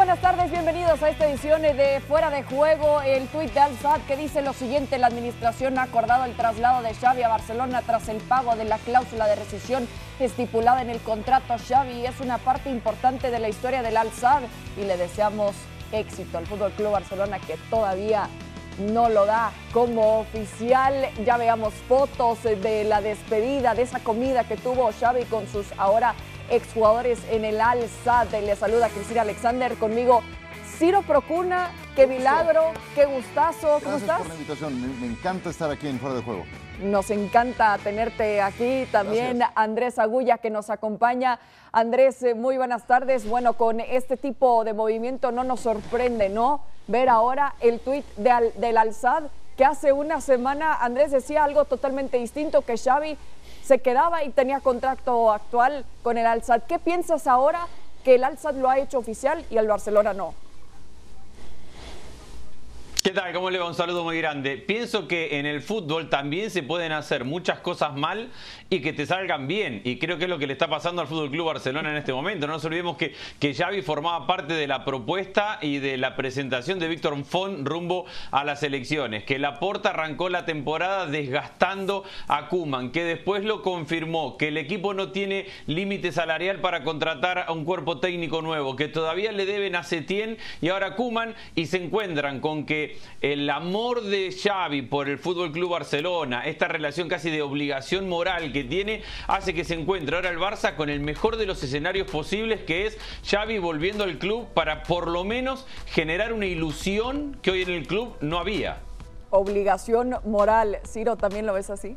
buenas tardes, bienvenidos a esta edición de Fuera de Juego. El tuit de Al-Sad que dice lo siguiente, la administración ha acordado el traslado de Xavi a Barcelona tras el pago de la cláusula de rescisión estipulada en el contrato. Xavi es una parte importante de la historia del Al-Sad y le deseamos éxito al Fútbol Club Barcelona que todavía no lo da como oficial. Ya veamos fotos de la despedida, de esa comida que tuvo Xavi con sus ahora exjugadores en el Al-Sad. Le saluda Cristina Alexander conmigo. Ciro Procuna, qué milagro, qué gustazo. ¿Cómo estás? por la invitación. Me, encanta estar aquí en Fuera de Juego. Nos encanta tenerte aquí. También Andrés Agulla que nos acompaña. Andrés, eh, muy buenas tardes. Bueno, con este tipo de movimiento no nos sorprende, ¿no? Ver ahora el tuit de del Al-Sad que hace una semana Andrés decía algo totalmente distinto, que Xavi se quedaba y tenía contrato actual con el Alzad. ¿Qué piensas ahora que el Alzad lo ha hecho oficial y el Barcelona no? ¿Qué tal? ¿Cómo le va? Un saludo muy grande. Pienso que en el fútbol también se pueden hacer muchas cosas mal y que te salgan bien. Y creo que es lo que le está pasando al Fútbol Club Barcelona en este momento. No nos olvidemos que, que Xavi formaba parte de la propuesta y de la presentación de Víctor Font rumbo a las elecciones. Que Laporta arrancó la temporada desgastando a Kuman, que después lo confirmó, que el equipo no tiene límite salarial para contratar a un cuerpo técnico nuevo, que todavía le deben a Setién y ahora Kuman y se encuentran con que el amor de Xavi por el Fútbol Club Barcelona, esta relación casi de obligación moral que tiene, hace que se encuentre ahora el Barça con el mejor de los escenarios posibles, que es Xavi volviendo al club para por lo menos generar una ilusión que hoy en el club no había. Obligación moral, Ciro, ¿también lo ves así?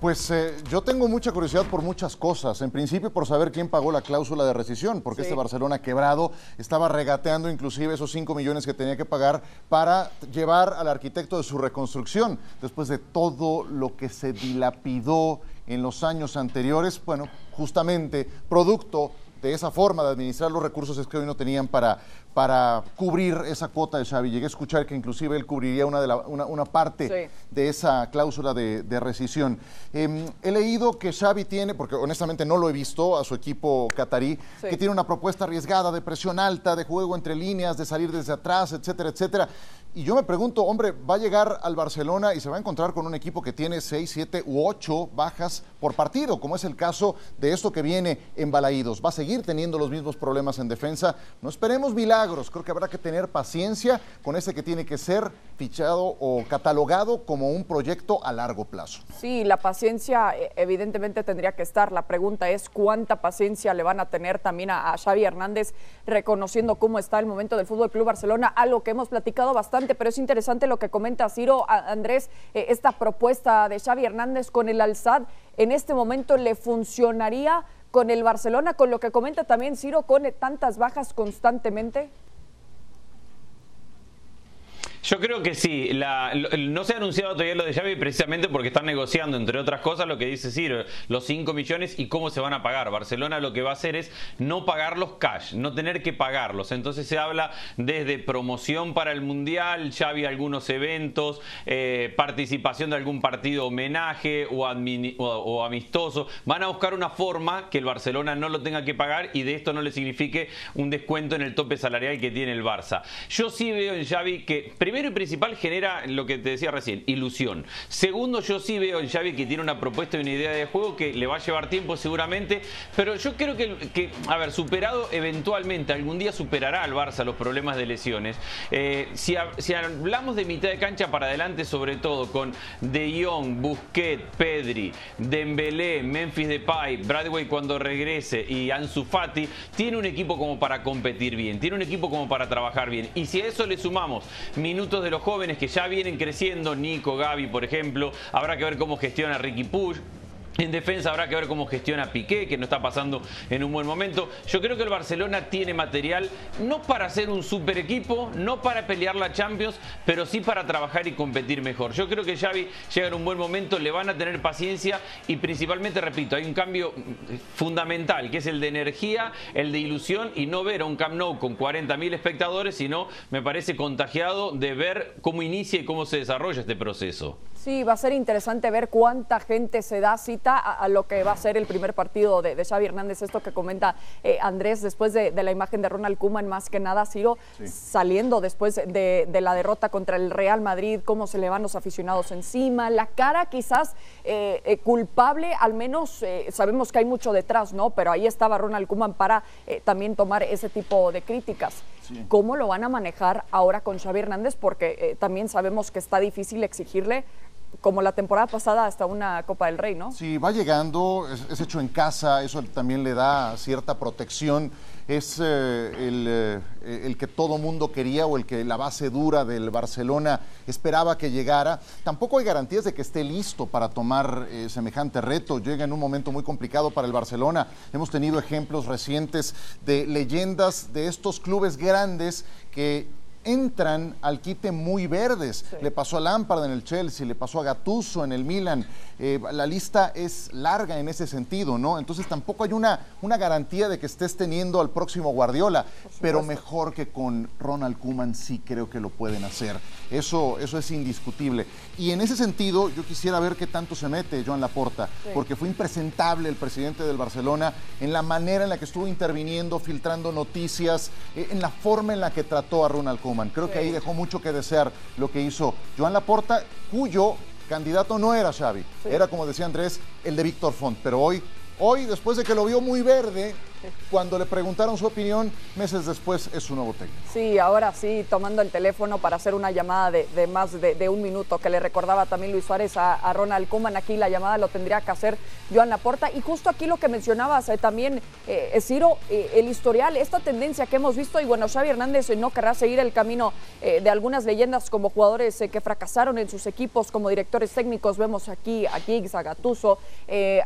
Pues eh, yo tengo mucha curiosidad por muchas cosas. En principio por saber quién pagó la cláusula de rescisión, porque este Barcelona quebrado estaba regateando inclusive esos 5 millones que tenía que pagar para llevar al arquitecto de su reconstrucción. Después de todo lo que se dilapidó en los años anteriores, bueno, justamente producto de esa forma de administrar los recursos es que hoy no tenían para, para cubrir esa cuota de Xavi. Llegué a escuchar que inclusive él cubriría una, de una, parte de esa cláusula de, rescisión. Em, he leído que Xavi tiene, porque honestamente no lo he visto a su equipo catarí, que tiene una propuesta arriesgada de presión alta, de juego entre líneas, de salir desde atrás, etcétera, etcétera. Y yo me pregunto, hombre, va a llegar al Barcelona y se va a encontrar con un equipo que tiene seis, siete u ocho bajas por partido, como es el caso de esto que viene en Balaídos. Va a seguir teniendo los mismos problemas en defensa. No esperemos milagros, creo que habrá que tener paciencia con ese que tiene que ser fichado o catalogado como un proyecto a largo plazo. Sí, la paciencia eh, evidentemente tendría que estar. La pregunta es cuánta paciencia le van a tener también a, Xavi Hernández reconociendo cómo está el momento del Fútbol Club Barcelona, algo que hemos platicado bastante pero es interesante lo que comenta Ciro Andrés, eh, esta propuesta de Xavi Hernández con el Alzad, en este momento le funcionaría con el Barcelona, con lo que comenta también Ciro, con tantas bajas constantemente. Yo creo que sí. no se ha anunciado todavía lo de Xavi precisamente porque están negociando, entre otras cosas, lo que dice Ciro, los 5 millones y cómo se van a pagar. Barcelona lo que va a hacer es no pagarlos cash, no tener que pagarlos. Entonces se habla desde promoción para el Mundial, Xavi algunos eventos, eh, participación de algún partido homenaje o, o, amistoso. Van a buscar una forma que el Barcelona no lo tenga que pagar y de esto no le signifique un descuento en el tope salarial que tiene el Barça. Yo sí veo en Xavi que primero y principal genera lo que te decía recién, ilusión. Segundo, yo sí veo en Xavi que tiene una propuesta y una idea de juego que le va a llevar tiempo seguramente, pero yo creo que, que a ver, superado eventualmente, algún día superará al Barça los problemas de lesiones. Eh, si, hablamos de mitad de cancha para adelante, sobre todo con De Jong, Busquets, Pedri, Dembélé, Memphis Depay, Bradway cuando regrese y Ansu Fati, tiene un equipo como para competir bien, tiene un equipo como para trabajar bien. Y si a eso le sumamos minutos de los jóvenes que ya vienen creciendo, Nico, Gaby, por ejemplo. Habrá que ver cómo gestiona Ricky Push. En defensa habrá que ver cómo gestiona Piqué, que no está pasando en un buen momento. Yo creo que el Barcelona tiene material no para ser un super equipo, no para pelear la Champions, pero sí para trabajar y competir mejor. Yo creo que Xavi llega en un buen momento, le van a tener paciencia y principalmente, repito, hay un cambio fundamental, que es el de energía, el de ilusión y no ver a un Camp Nou con 40.000 espectadores, sino me parece contagiado de ver cómo inicia y cómo se desarrolla este proceso. Sí, va a ser interesante ver cuánta gente se da cita a, lo que va a ser el primer partido de, Xavi Hernández. Esto que comenta eh, Andrés después de, la imagen de Ronald Koeman, más que nada, Ciro, saliendo después de, la derrota contra el Real Madrid, cómo se le van los aficionados encima, la cara quizás eh, eh, culpable, al menos sabemos que hay mucho detrás, ¿no? Pero ahí estaba Ronald Koeman para también tomar ese tipo de críticas. ¿Cómo lo van a manejar ahora con Xavi Hernández? Porque también sabemos que está difícil exigirle como la temporada pasada hasta una Copa del Rey, ¿no? Sí, va llegando, es, hecho en casa, eso también le da cierta protección. Es eh, el, eh, el, que todo mundo quería o el que la base dura del Barcelona esperaba que llegara. Tampoco hay garantías de que esté listo para tomar eh, semejante reto. Llega en un momento muy complicado para el Barcelona. Hemos tenido ejemplos recientes de leyendas de estos clubes grandes que entran al quite muy verdes. Le pasó a Lampard en el Chelsea, le pasó a Gattuso en el Milan. Eh, la lista es larga en ese sentido, ¿no? Entonces tampoco hay una, una garantía de que estés teniendo al próximo Guardiola, pero mejor que con Ronald Koeman sí creo que lo pueden hacer. Eso, eso es indiscutible. Y en ese sentido, yo quisiera ver qué tanto se mete Joan Laporta, porque fue impresentable el presidente del Barcelona en la manera en la que estuvo interviniendo, filtrando noticias, eh, en la forma en la que trató a Ronald Creo que ahí dejó mucho que desear lo que hizo Joan Laporta, cuyo candidato no era Xavi, era como decía Andrés, el de Víctor Font, pero hoy, hoy después de que lo vio muy verde, cuando le preguntaron su opinión, meses después es su nuevo técnico. Sí, ahora sí, tomando el teléfono para hacer una llamada de, más de, un minuto, que le recordaba también Luis Suárez a, Ronald Koeman. Aquí la llamada lo tendría que hacer Joan Laporta. Y justo aquí lo que mencionabas eh, también, eh, Ciro, eh, el historial, esta tendencia que hemos visto, y bueno, Xavi Hernández no querrá seguir el camino eh, de algunas leyendas como jugadores que fracasaron en sus equipos como directores técnicos. Vemos aquí a Giggs, a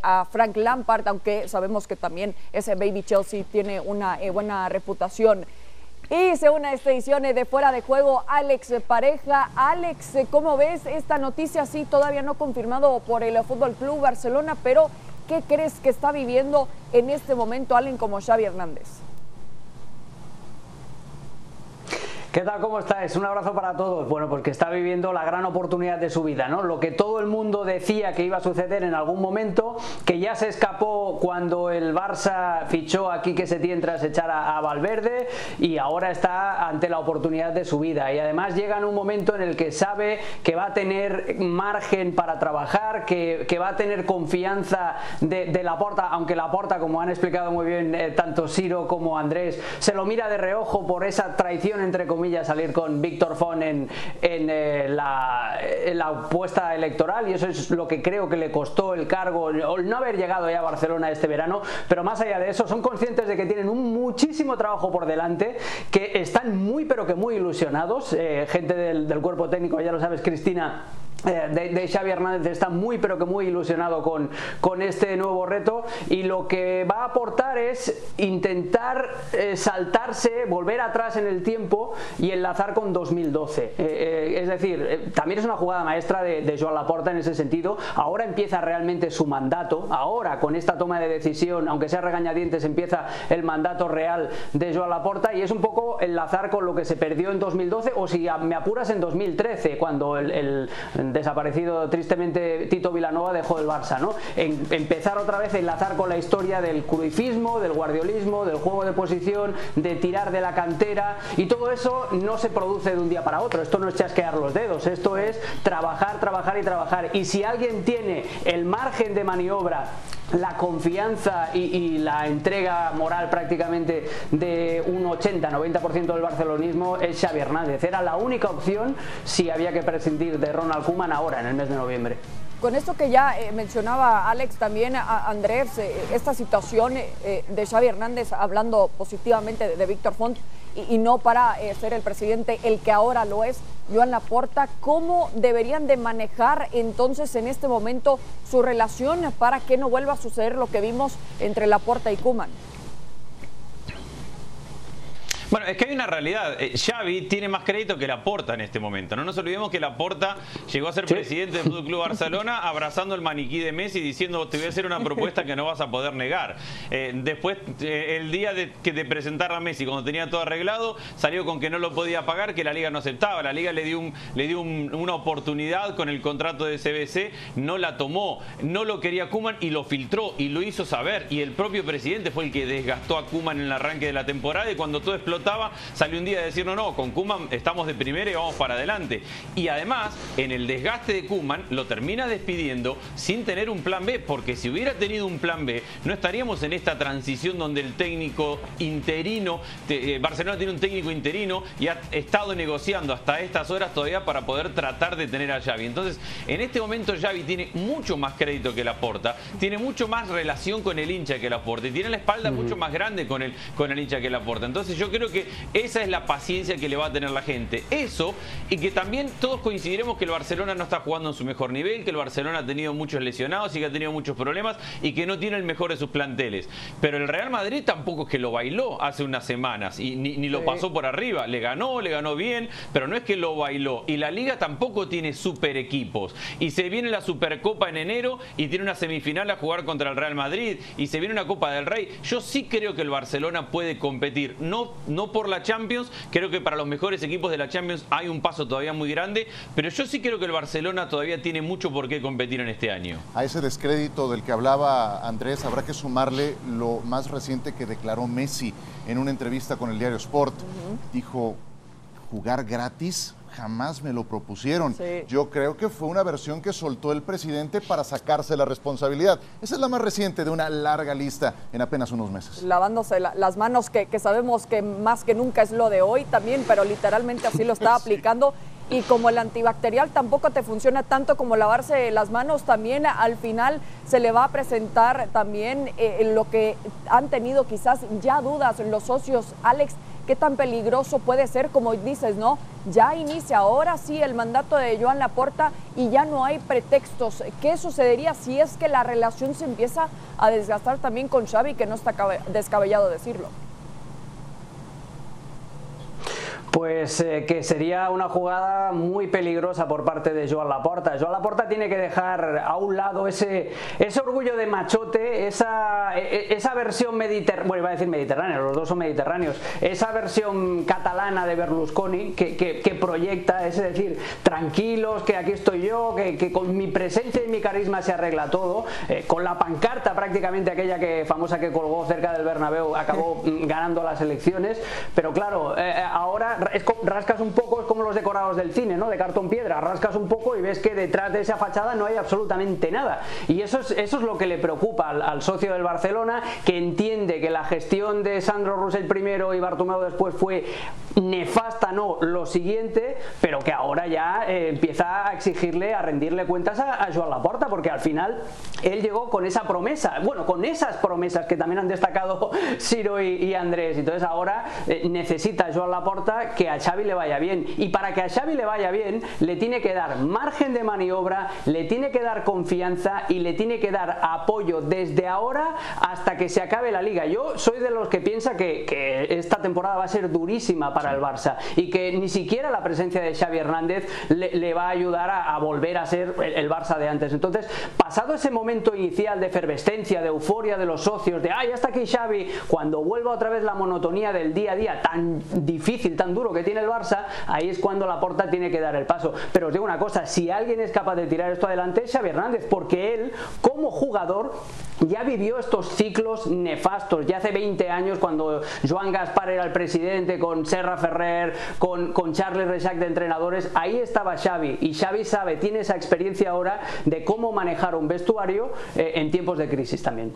a Frank Lampard, aunque sabemos que también ese baby Chelsea tiene una eh, buena reputación. Y se une a esta edición de Fuera de Juego Alex Pareja. Alex, ¿cómo ves esta noticia? Sí, todavía no confirmado por el Fútbol Club Barcelona, pero ¿qué crees que está viviendo en este momento alguien como Xavi Hernández? ¿Qué tal? ¿Cómo estáis? Un abrazo para todos. Bueno, pues que está viviendo la gran oportunidad de su vida, ¿no? Lo que todo el mundo decía que iba a suceder en algún momento, que ya se escapó cuando el Barça fichó aquí que se tiene tras echar a, Valverde y ahora está ante la oportunidad de su vida. Y además llega en un momento en el que sabe que va a tener margen para trabajar, que, va a tener confianza de, la porta, aunque la porta, como han explicado muy bien eh, tanto Siro como Andrés, se lo mira de reojo por esa traición entre comillas salir con Víctor Fon en, eh, la, en, la, apuesta electoral y eso es lo que creo que le costó el cargo, el no haber llegado ya a Barcelona este verano, pero más allá de eso son conscientes de que tienen un muchísimo trabajo por delante, que están muy pero que muy ilusionados, eh, gente del cuerpo técnico, ya lo sabes Cristina, eh, de, Xavi Hernández está muy pero que muy ilusionado con, con este nuevo reto y lo que va a aportar es intentar eh, saltarse, volver atrás en el tiempo y enlazar con 2012. Eh, es decir, también es una jugada maestra de, de, Joan Laporta en ese sentido. Ahora empieza realmente su mandato, ahora con esta toma de decisión, aunque sea regañadientes, empieza el mandato real de Joan Laporta y es un poco enlazar con lo que se perdió en 2012 o si me apuras en 2013, cuando el desaparecido tristemente Tito Vilanova dejó el Barça, ¿no? empezar otra vez a enlazar con la historia del cruifismo, del guardiolismo, del juego de posición, de tirar de la cantera y todo eso no se produce de un día para otro. Esto no es chasquear los dedos, esto es trabajar, trabajar y trabajar. Y si alguien tiene el margen de maniobra la confianza y, la entrega moral prácticamente de un 80-90% del barcelonismo es Xavi Hernández. Era la única opción si había que prescindir de Ronald Koeman ahora, en el mes de noviembre. Con esto que ya eh, mencionaba Alex, también Andrés, eh, esta situación eh, de Xavi Hernández hablando positivamente de, Víctor Font y, no para ser el presidente el que ahora lo es, Joan Laporta, ¿cómo deberían de manejar entonces en este momento su relación para que no vuelva a suceder lo que vimos entre Laporta y Kuman? Bueno, es que hay una realidad. Eh, Xavi tiene más crédito que Laporta en este momento. No nos olvidemos que Laporta llegó a ser presidente del Club Barcelona abrazando el maniquí de Messi diciendo te voy a hacer una propuesta que no vas a poder negar. Eh, después, eh, el día de que de presentar a Messi, cuando tenía todo arreglado, salió con que no lo podía pagar, que la Liga no aceptaba. La Liga le dio, un, le dio una oportunidad con el contrato de CBC, no la tomó, no lo quería Kuman y lo filtró y lo hizo saber. Y el propio presidente fue el que desgastó a Kuman en el arranque de la temporada y cuando todo explotaba, salió un día a decir, no, no, con Kuman estamos de primera y vamos para adelante. Y además, en el desgaste de Kuman, lo termina despidiendo sin tener un plan B, porque si hubiera tenido un plan B, no estaríamos en esta transición donde el técnico interino, eh, Barcelona tiene un técnico interino y ha estado negociando hasta estas horas todavía para poder tratar de tener a Xavi. Entonces, en este momento Xavi tiene mucho más crédito que Laporta, tiene mucho más relación con el hincha que Laporta y tiene la espalda mucho más grande con el, con el hincha que Laporta. Entonces, yo creo que esa es la paciencia que le va a tener la gente. Eso y que también todos coincidiremos que el Barcelona no está jugando en su mejor nivel, que el Barcelona ha tenido muchos lesionados y que ha tenido muchos problemas y que no tiene el mejor de sus planteles. Pero el Real Madrid tampoco es que lo bailó hace unas semanas y ni, lo pasó por arriba. Le ganó, le ganó bien, pero no es que lo bailó. Y la liga tampoco tiene super equipos. Y se viene la Supercopa en enero y tiene una semifinal a jugar contra el Real Madrid y se viene una Copa del Rey. Yo sí creo que el Barcelona puede competir, no, no por la Champions, creo que para los mejores equipos de la Champions hay un paso todavía muy grande, pero yo sí creo que el Barcelona todavía tiene mucho por qué competir en este año. A ese descrédito del que hablaba Andrés, habrá que sumarle lo más reciente que declaró Messi en una entrevista con el diario Sport. Dijo, jugar gratis jamás me lo propusieron. Yo creo que fue una versión que soltó el presidente para sacarse la responsabilidad. Esa es la más reciente de una larga lista en apenas unos meses. Lavándose las manos, que, sabemos que más que nunca es lo de hoy también, pero literalmente así lo está aplicando. Y como el antibacterial tampoco te funciona tanto como lavarse las manos, también al final se le va a presentar también eh, lo que han tenido quizás ya dudas los socios, Alex, qué tan peligroso puede ser, como dices, ¿no? Ya inicia ahora sí el mandato de Joan Laporta y ya no hay pretextos. ¿Qué sucedería si es que la relación se empieza a desgastar también con Xavi, que no está descabellado decirlo? Pues eh, que sería una jugada muy peligrosa por parte de Joan Laporta. Joan Laporta tiene que dejar a un lado ese, ese orgullo de machote, esa, e, e, esa versión mediterránea, bueno, iba a decir mediterránea, los dos son mediterráneos, esa versión catalana de Berlusconi que, que, proyecta, es decir, tranquilos, que aquí estoy yo, que, con mi presencia y mi carisma se arregla todo, eh, con la pancarta prácticamente aquella que famosa que colgó cerca del Bernabéu, acabó mm, ganando las elecciones, pero claro, eh, ahora rascas un poco, es como los decorados del cine, ¿no? De cartón piedra, rascas un poco y ves que detrás de esa fachada no hay absolutamente nada. Y eso es, eso es lo que le preocupa al, socio del Barcelona, que entiende que la gestión de Sandro Rosell primero y Bartomeu después fue nefasta, no, lo siguiente, pero que ahora ya eh, empieza a exigirle, a rendirle cuentas a, Joan Laporta, porque al final él llegó con esa promesa, bueno, con esas promesas que también han destacado Ciro y, Andrés. Entonces ahora eh, necesita Joan Laporta que a Xavi le vaya bien. Y para que a Xavi le vaya bien, le tiene que dar margen de maniobra, le tiene que dar confianza y le tiene que dar apoyo desde ahora hasta que se acabe la liga. Yo soy de los que piensa que, esta temporada va a ser durísima para el Barça y que ni siquiera la presencia de Xavi Hernández le, va a ayudar a, volver a ser el, Barça de antes. Entonces, pasado ese momento inicial de efervescencia, de euforia de los socios, de ay, hasta aquí Xavi, cuando vuelva otra vez la monotonía del día a día tan difícil, tan duro, que tiene el Barça, ahí es cuando la porta tiene que dar el paso. Pero os digo una cosa, si alguien es capaz de tirar esto adelante es Xavi Hernández, porque él, como jugador, ya vivió estos ciclos nefastos. Ya hace 20 años, cuando Joan Gaspar era el presidente, con Serra Ferrer, con, con Charles Rechac de entrenadores, ahí estaba Xavi. Y Xavi sabe, tiene esa experiencia ahora de cómo manejar un vestuario eh, en tiempos de crisis también.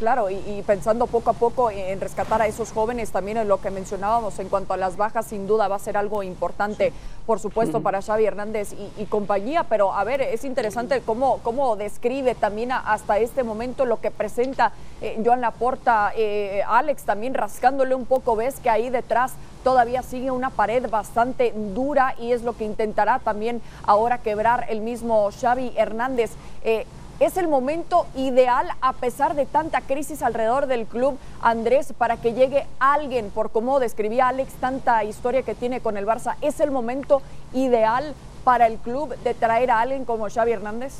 Claro, y, pensando poco a poco en rescatar a esos jóvenes, también en lo que mencionábamos en cuanto a las bajas, sin duda va a ser algo importante, por supuesto, para Xavi Hernández y, compañía, pero a ver, es interesante cómo, cómo describe también hasta este momento lo que presenta eh, Joan Laporta, eh, Alex también rascándole un poco, ves que ahí detrás todavía sigue una pared bastante dura y es lo que intentará también ahora quebrar el mismo Xavi Hernández. Eh, es el momento ideal a pesar de tanta crisis alrededor del club, Andrés, para que llegue alguien, por como describía Alex, tanta historia que tiene con el Barça, es el momento ideal para el club de traer a alguien como Xavi Hernández.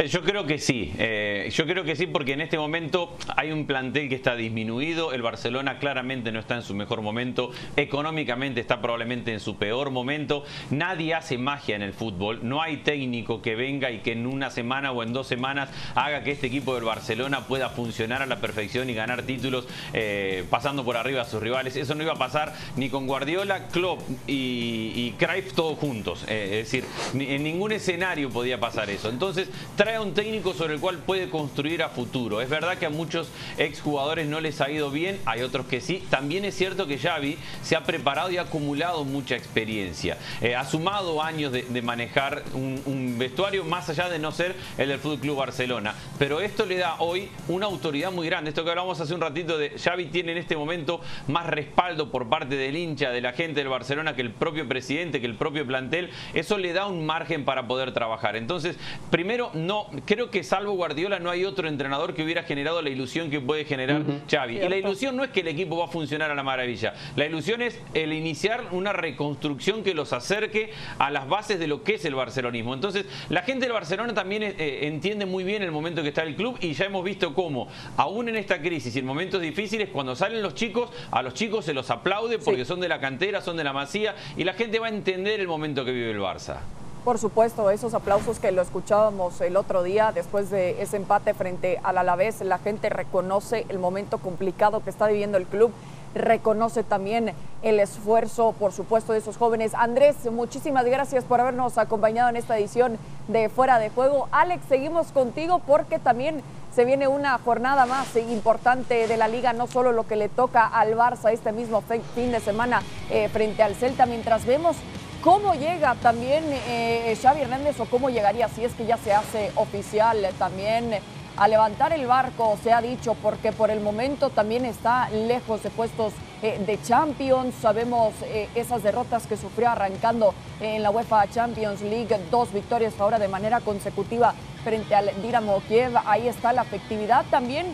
Eh, yo creo que sí, eh, yo creo que sí porque en este momento hay un plantel que está disminuido, el Barcelona claramente no está en su mejor momento, económicamente está probablemente en su peor momento, nadie hace magia en el fútbol, no hay técnico que venga y que en una semana o en dos semanas haga que este equipo del Barcelona pueda funcionar a la perfección y ganar títulos eh, pasando por arriba a sus rivales, eso no iba a pasar ni con Guardiola, Klopp y, y todos juntos, es decir, en ningún escenario podía pasar eso, entonces trae a un técnico sobre el cual puede construir a futuro. Es verdad que a muchos exjugadores no les ha ido bien, hay otros que sí. También es cierto que Xavi se ha preparado y ha acumulado mucha experiencia. Eh, ha sumado años de, manejar un, vestuario más allá de no ser el del Fútbol Club Barcelona. Pero esto le da hoy una autoridad muy grande. Esto que hablamos hace un ratito de Xavi tiene en este momento más respaldo por parte del hincha, de la gente del Barcelona que el propio presidente, que el propio plantel. Eso le da un margen para poder trabajar. Entonces, primero, no, creo que salvo Guardiola no hay otro entrenador que hubiera generado la ilusión que puede generar Xavi. Y la ilusión no es que el equipo va a funcionar a la maravilla. La ilusión es el iniciar una reconstrucción que los acerque a las bases de lo que es el barcelonismo. Entonces, la gente del Barcelona también eh, entiende muy bien el momento que está el club y ya hemos visto cómo, aún en esta crisis y en momentos difíciles, cuando salen los chicos, a los chicos se los aplaude porque son de la cantera, son de la masía y la gente va a entender el momento que vive el Barça. Por supuesto, esos aplausos que lo escuchábamos el otro día después de ese empate frente al Alavés, la gente reconoce el momento complicado que está viviendo el club, reconoce también el esfuerzo, por supuesto, de esos jóvenes. Andrés, muchísimas gracias por habernos acompañado en esta edición de Fuera de Juego. Alex, seguimos contigo porque también se viene una jornada más importante de la liga, no solo lo que le toca al Barça este mismo fin de semana eh, frente al Celta, mientras vemos ¿Cómo llega también eh, Xavi Hernández o cómo llegaría si es que ya se hace oficial también a levantar el barco, se ha dicho, porque por el momento también está lejos de puestos eh, de Champions. Sabemos eh, esas derrotas que sufrió arrancando en la UEFA Champions League, dos victorias ahora de manera consecutiva frente al Dinamo Kiev. Ahí está la efectividad también.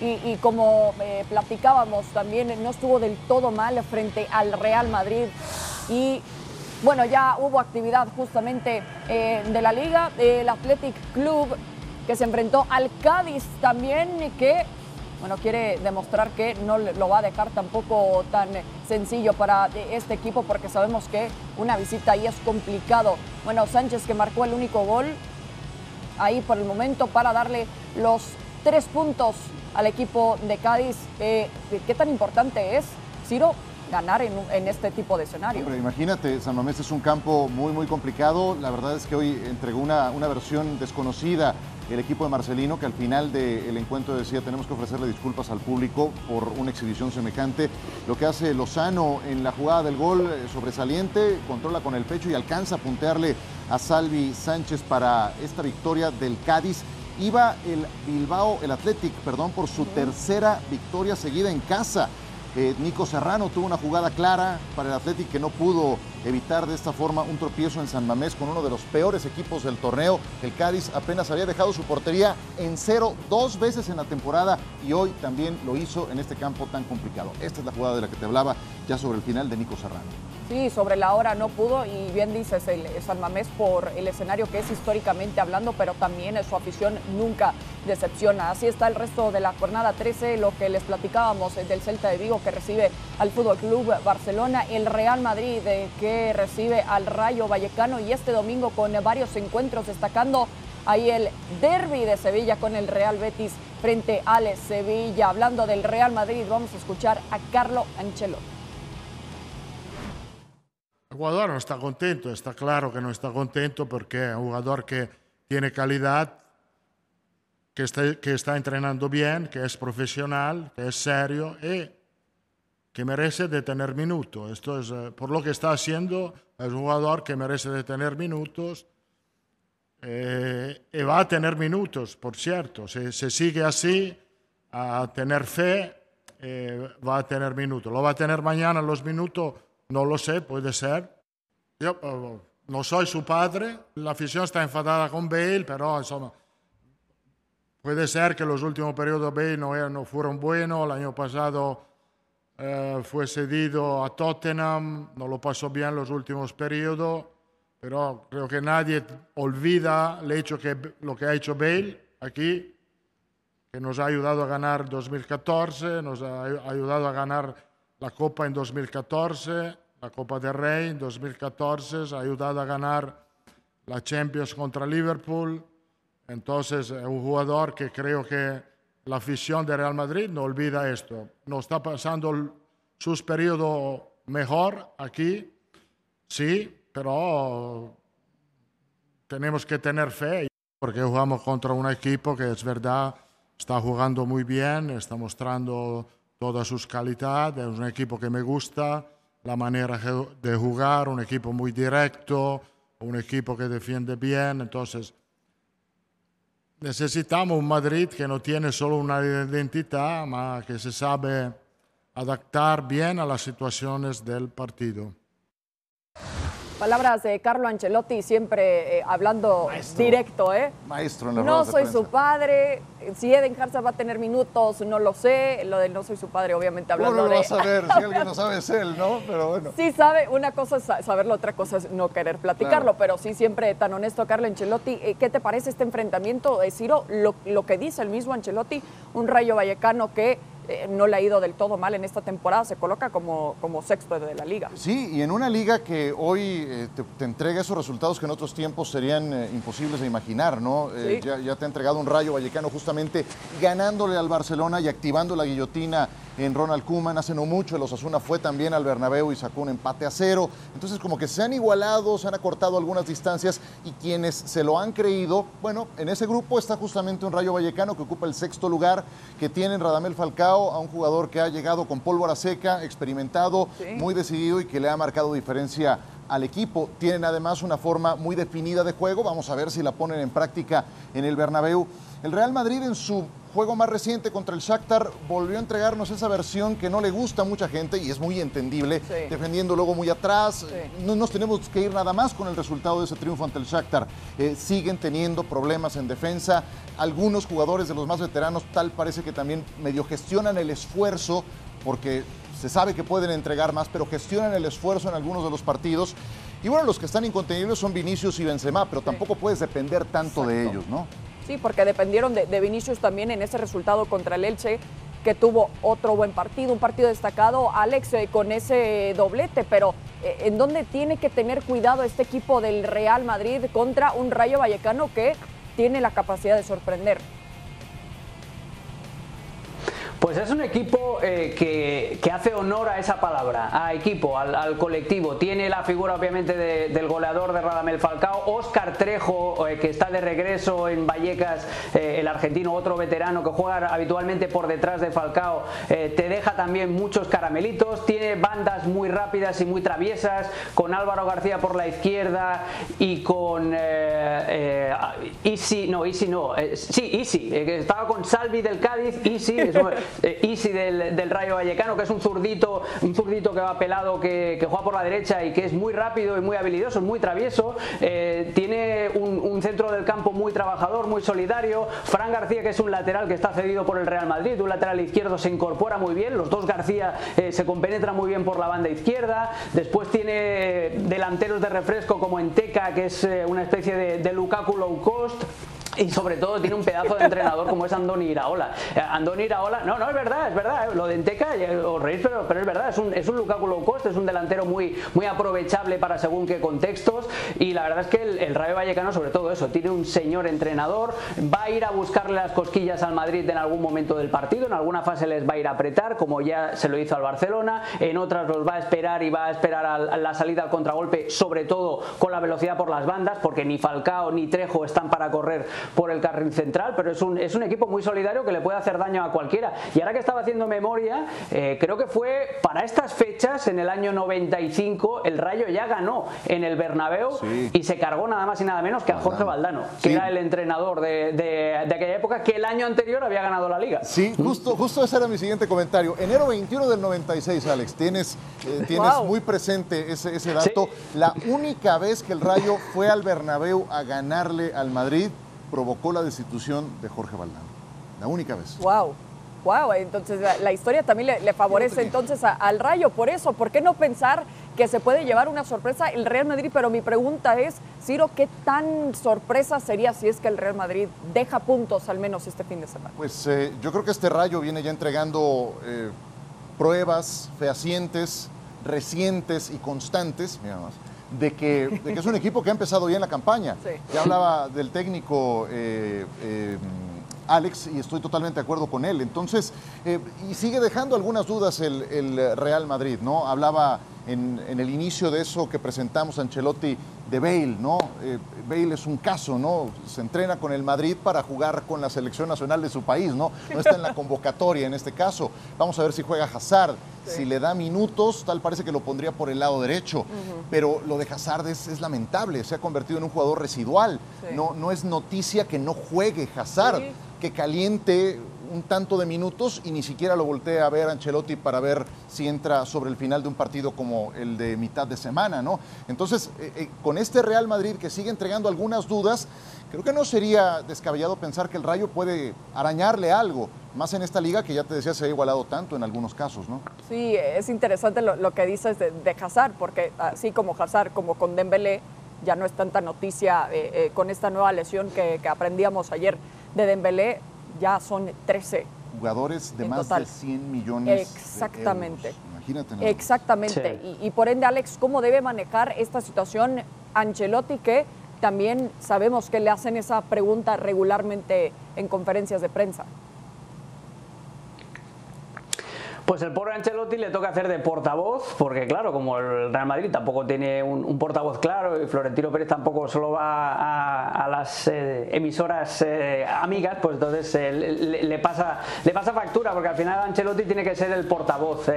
Y, y como platicábamos, también no estuvo del todo mal frente al Real Madrid. Y bueno, ya hubo actividad justamente eh, de la liga, el Athletic Club que se enfrentó al Cádiz también, que bueno, quiere demostrar que no lo va a dejar tampoco tan sencillo para este equipo porque sabemos que una visita ahí es complicado. Bueno, Sánchez que marcó el único gol ahí por el momento para darle los tres puntos al equipo de Cádiz. Eh, ¿Qué tan importante es, Ciro, ganar en, este tipo de escenario. imagínate, San Mamés es un campo muy, muy complicado. La verdad es que hoy entregó una, una versión desconocida el equipo de Marcelino, que al final del encuentro decía tenemos que ofrecerle disculpas al público por una exhibición semejante. Lo que hace Lozano en la jugada del gol eh, sobresaliente, controla con el pecho y alcanza a puntearle a Salvi Sánchez para esta victoria del Cádiz. Iba el Bilbao, el Athletic, perdón, por su tercera victoria seguida en casa. Eh, Nico Serrano tuvo una jugada clara para el Atlético que no pudo evitar de esta forma un tropiezo en San Mamés con uno de los peores equipos del torneo. El Cádiz apenas había dejado su portería en cero dos veces en la temporada y hoy también lo hizo en este campo tan complicado. Esta es la jugada de la que te hablaba ya sobre el final de Nico Serrano. Sí, sobre la hora no pudo y bien dices el San Mamés por el escenario que es históricamente hablando, pero también su afición nunca decepciona. Así está el resto de la jornada 13, lo que les platicábamos del Celta de Vigo que recibe al Fútbol Club Barcelona, el Real Madrid eh, recibe al Rayo Vallecano y este domingo con varios encuentros destacando ahí el derby de Sevilla con el Real Betis frente al Sevilla. Hablando del Real Madrid, vamos a escuchar a Carlo Ancelotti. El jugador no está contento, está claro que no está contento porque es un jugador que tiene calidad, que está, que está entrenando bien, que es profesional, que es serio y que merece de tener minutos. Esto es, eh, por lo que está haciendo, es un jugador que merece de tener minutos eh, y va a tener minutos, por cierto. Si se sigue así, a tener fe, eh, va a tener minutos. Lo va a tener mañana los minutos no lo sé, puede ser. Yo, no soy su padre, la afición está enfadada con Bale, pero insomma, puede ser que los últimos periodos de Bale no, no fueron buenos, el año pasado eh, fue cedido a Tottenham, no lo pasó bien los últimos periodos, pero creo que nadie olvida el hecho que lo que ha hecho Bale aquí, que nos ha ayudado a ganar 2014, nos ha ayudado a ganar la Copa en 2014, la Copa del Rey en 2014, ha ayudado a ganar la Champions contra Liverpool. Entonces, es un jugador que creo que la afición de Real Madrid no olvida esto. No está pasando sus periodos mejor aquí, sí, pero tenemos que tener fe porque jugamos contra un equipo que es verdad está jugando muy bien, está mostrando todas sus calidades, es un equipo que me gusta, la manera de jugar, un equipo muy directo, un equipo que defiende bien, entonces necesitamos un Madrid que no tiene solo una identidad, ma que se sabe adaptar bien a las situaciones del partido. Palabras de Carlo Ancelotti, siempre eh, hablando directo, ¿eh? Maestro en la No soy su padre. Si Eden Hazard va a tener minutos, no lo sé. Lo de no soy su padre, obviamente hablando no lo va a saber? si alguien lo sabe es él, ¿no? Pero bueno. Sí sabe, una cosa es saberlo, otra cosa es no querer platicarlo. Pero sí, siempre tan honesto, Carlo Ancelotti. Eh, ¿Qué te parece este enfrentamiento, Ciro? Lo, lo que dice el mismo Ancelotti, un Rayo Vallecano que eh, no le ha ido del todo mal en esta temporada, se coloca como, como sexto de la liga. Sí, y en una liga que hoy eh, te, entrega esos resultados que en otros tiempos serían eh, imposibles de imaginar, ¿no? Ya, ya, te ha entregado un rayo vallecano justamente ganándole al Barcelona y activando la guillotina en Ronald Koeman. Hace no mucho el Osasuna fue también al Bernabéu y sacó un empate a cero. Entonces como que se han igualado, se han acortado algunas distancias y quienes se lo han creído, bueno, en ese grupo está justamente un Rayo Vallecano que ocupa el sexto lugar, que tiene en Radamel Falcao a un jugador que ha llegado con pólvora seca, experimentado, muy decidido y que le ha marcado diferencia al equipo. Tienen además una forma muy definida de juego, vamos a ver si la ponen en práctica en el Bernabéu. El Real Madrid en su juego más reciente contra el Shakhtar volvió a entregarnos esa versión que no le gusta a mucha gente y es muy entendible, defendiendo luego muy atrás. No nos tenemos que ir nada más con el resultado de ese triunfo ante el Shakhtar. Eh, siguen teniendo problemas en defensa. Algunos jugadores de los más veteranos tal parece que también medio gestionan el esfuerzo porque se sabe que pueden entregar más, pero gestionan el esfuerzo en algunos de los partidos. Y bueno, los que están incontenibles son Vinicius y Benzema, pero tampoco puedes depender tanto de ellos, ¿no? Sí, porque dependieron de, Vinicius también en ese resultado contra el Elche, que tuvo otro buen partido, un partido destacado, Alex, eh, con ese doblete, pero eh, ¿en dónde tiene que tener cuidado este equipo del Real Madrid contra un Rayo Vallecano que tiene la capacidad de sorprender? Pues es un equipo eh, que, hace honor a esa palabra, a equipo, al, colectivo. Tiene la figura obviamente del goleador de Radamel Falcao, Oscar Trejo, eh, que está de regreso en Vallecas, eh, el argentino, otro veterano que juega habitualmente por detrás de Falcao, te deja también muchos caramelitos. Tiene bandas muy rápidas y muy traviesas, con Álvaro García por la izquierda y con Isi, no, Isi no, sí, Isi, que estaba con Salvi del Cádiz, Isi, eh, del, Rayo Vallecano, que es un zurdito, un zurdito que va pelado, que, juega por la derecha y que es muy rápido y muy habilidoso, muy travieso. Eh, tiene un, centro del campo muy trabajador, muy solidario. Fran García, que es un lateral que está cedido por el Real Madrid, un lateral izquierdo se incorpora muy bien. Los dos García eh, se compenetran muy bien por la banda izquierda. Después tiene delanteros de refresco como Enteca, que es una especie de, de Lukaku low cost. Y sobre todo tiene un pedazo de entrenador como es Andoni Iraola. Eh, Andoni Iraola, no, no, es verdad, es verdad. Lo de Enteca, eh, os reís, pero, pero es verdad. Es un, es un Lukaku low cost, es un delantero muy, muy aprovechable para según qué contextos. Y la verdad es que el, Rayo Vallecano, sobre todo eso, tiene un señor entrenador. Va a ir a buscarle las cosquillas al Madrid en algún momento del partido. En alguna fase les va a ir a apretar, como ya se lo hizo al Barcelona. En otras los va a esperar y va a esperar a la salida al contragolpe, sobre todo con la velocidad por las bandas, porque ni Falcao ni Trejo están para correr por el carril central, pero es un, es un equipo muy solidario que le puede hacer daño a cualquiera. Y ahora que estaba haciendo memoria, eh, creo que fue para estas fechas, en el año 95, el Rayo ya ganó en el Bernabéu y se cargó nada más y nada menos que a Jorge Valdano, que era el entrenador de, de, aquella época, que el año anterior había ganado la liga. Sí, justo, justo ese era mi siguiente comentario. Enero 21 del 96, Alex, tienes, eh, tienes muy presente ese, ese dato. La única vez que el Rayo fue al Bernabéu a ganarle al Madrid provocó la destitución de Jorge Valdano. La única vez. Wow. Wow, entonces la, historia también le, favorece entonces al Rayo. Por eso, ¿por qué no pensar que se puede llevar una sorpresa el Real Madrid? Pero mi pregunta es, Ciro, ¿qué tan sorpresa sería si es que el Real Madrid deja puntos al menos este fin de semana? Pues eh, yo creo que este Rayo viene ya entregando eh, pruebas fehacientes, recientes y constantes, mira más, de que, de que, es un equipo que ha empezado bien la campaña. Ya hablaba del técnico eh, eh, Alex y estoy totalmente de acuerdo con él. Entonces, eh, y sigue dejando algunas dudas el, Real Madrid, ¿no? Hablaba en, el inicio de eso que presentamos Ancelotti de Bale, ¿no? Eh, Bale es un caso, ¿no? Se entrena con el Madrid para jugar con la selección nacional de su país, ¿no? No está en la convocatoria en este caso. Vamos a ver si juega Hazard. Si le da minutos, tal parece que lo pondría por el lado derecho. Pero lo de Hazard es, lamentable, se ha convertido en un jugador residual. No, no es noticia que no juegue Hazard que caliente un tanto de minutos y ni siquiera lo voltea a ver Ancelotti para ver si entra sobre el final de un partido como el de mitad de semana, ¿no? Entonces, eh, eh, con este Real Madrid que sigue entregando algunas dudas, creo que no sería descabellado pensar que el Rayo puede arañarle algo, más en esta liga que ya te decía se ha igualado tanto en algunos casos, ¿no? Sí, es interesante lo, que dices de, Hazard, porque así como Hazard, como con Dembélé, ya no es tanta noticia eh, con esta nueva lesión que aprendíamos ayer de Dembélé ya son 13. Jugadores de más de 100 millones Exactamente. De Imagínate. Exactamente. Y, y, por ende, Alex, ¿cómo debe manejar esta situación Ancelotti que también sabemos que le hacen esa pregunta regularmente en conferencias de prensa? Pues el pobre Ancelotti le toca hacer de portavoz, porque claro, como el Real Madrid tampoco tiene un, portavoz claro y Florentino Pérez tampoco solo va a, las eh, emisoras eh, amigas, pues entonces eh, le, pasa, le pasa factura, porque al final Ancelotti tiene que ser el portavoz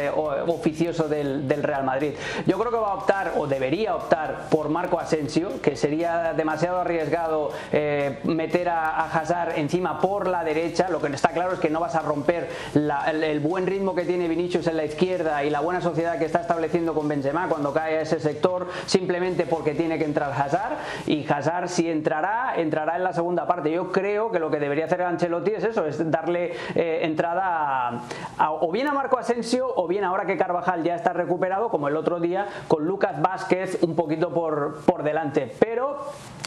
oficioso del, Real Madrid. Yo creo que va a optar, o debería optar, por Marco Asensio, que sería demasiado arriesgado meter a, Hazard encima por la derecha. Lo que está claro es que no vas a romper el buen ritmo que tiene tiene Vinicius en la izquierda y la buena sociedad que está estableciendo con Benzema cuando cae a ese sector simplemente porque tiene que entrar Hazard y Hazard si entrará, entrará en la segunda parte. Yo creo que lo que debería hacer Ancelotti es eso, es darle eh, entrada o bien a Marco Asensio o bien ahora que Carvajal ya está recuperado como el otro día con Lucas Vázquez un poquito por, por delante. Pero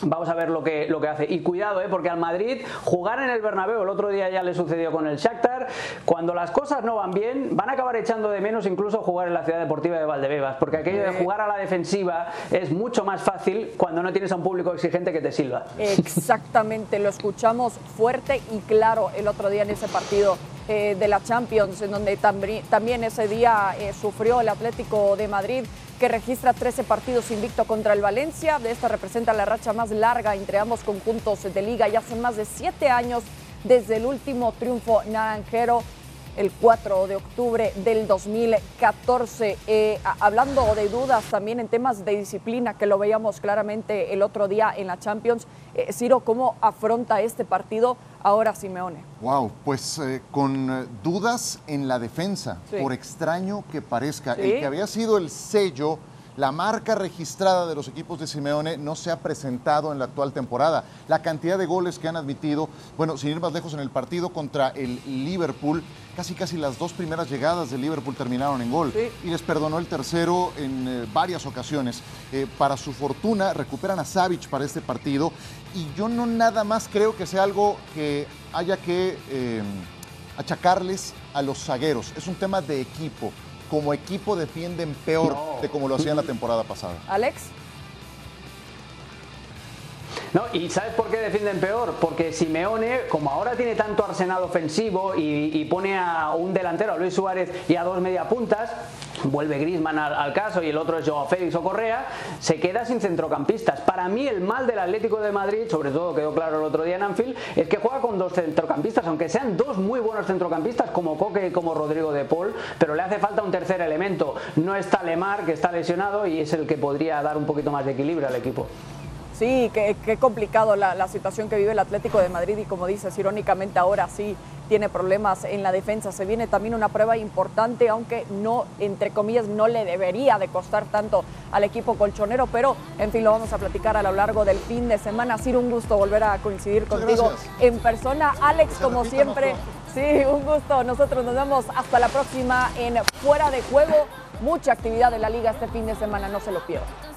vamos a ver lo que, lo que hace. Y cuidado, eh, porque al Madrid jugar en el Bernabéu, el otro día ya le sucedió con el Shakhtar, cuando las cosas no van bien, van a acabar echando de menos incluso jugar en la ciudad deportiva de Valdebebas, porque aquello de jugar a la defensiva es mucho más fácil cuando no tienes a un público exigente que te silba. Exactamente, lo escuchamos fuerte y claro el otro día en ese partido eh, de la Champions, en donde también ese día eh, sufrió el Atlético de Madrid que registra 13 partidos invicto contra el Valencia. De esta representa la racha más larga entre ambos conjuntos de liga. Ya son más de siete años desde el último triunfo naranjero el 4 de octubre del 2014. Eh, hablando de dudas también en temas de disciplina, que lo veíamos claramente el otro día en la Champions, eh, Ciro, ¿cómo afronta este partido ahora Simeone? Wow, pues eh, con dudas en la defensa, por extraño que parezca. El que había sido el sello la marca registrada de los equipos de Simeone no se ha presentado en la actual temporada. La cantidad de goles que han admitido, bueno, sin ir más lejos en el partido contra el Liverpool, casi casi las dos primeras llegadas del Liverpool terminaron en gol y les perdonó el tercero en eh, varias ocasiones. Eh, para su fortuna recuperan a Savic para este partido y yo no nada más creo que sea algo que haya que eh, achacarles a los zagueros. Es un tema de equipo como equipo defienden peor de como lo hacían la temporada pasada. Alex. No, ¿Y sabes por qué defienden peor? Porque Simeone, como ahora tiene tanto arsenal ofensivo y, pone a un delantero, a Luis Suárez, y a dos media puntas, vuelve Grisman al, caso y el otro es Joao Félix o Correa, se queda sin centrocampistas. Para mí el mal del Atlético de Madrid, sobre todo quedó claro el otro día en Anfield, es que juega con dos centrocampistas, aunque sean dos muy buenos centrocampistas como Coque y como Rodrigo de Paul, pero le hace falta un tercer elemento. No está Lemar, que está lesionado y es el que podría dar un poquito más de equilibrio al equipo. Sí, qué, complicado la, situación que vive el Atlético de Madrid y como dices, irónicamente ahora sí tiene problemas en la defensa. Se viene también una prueba importante, aunque no, entre comillas, no le debería de costar tanto al equipo colchonero, pero en fin, lo vamos a platicar a lo largo del fin de semana. Sí, un gusto volver a coincidir contigo en persona. Alex, como siempre, sí, un gusto. Nosotros nos vemos hasta la próxima en Fuera de Juego. Mucha actividad de la liga este fin de semana, no se lo pierdan.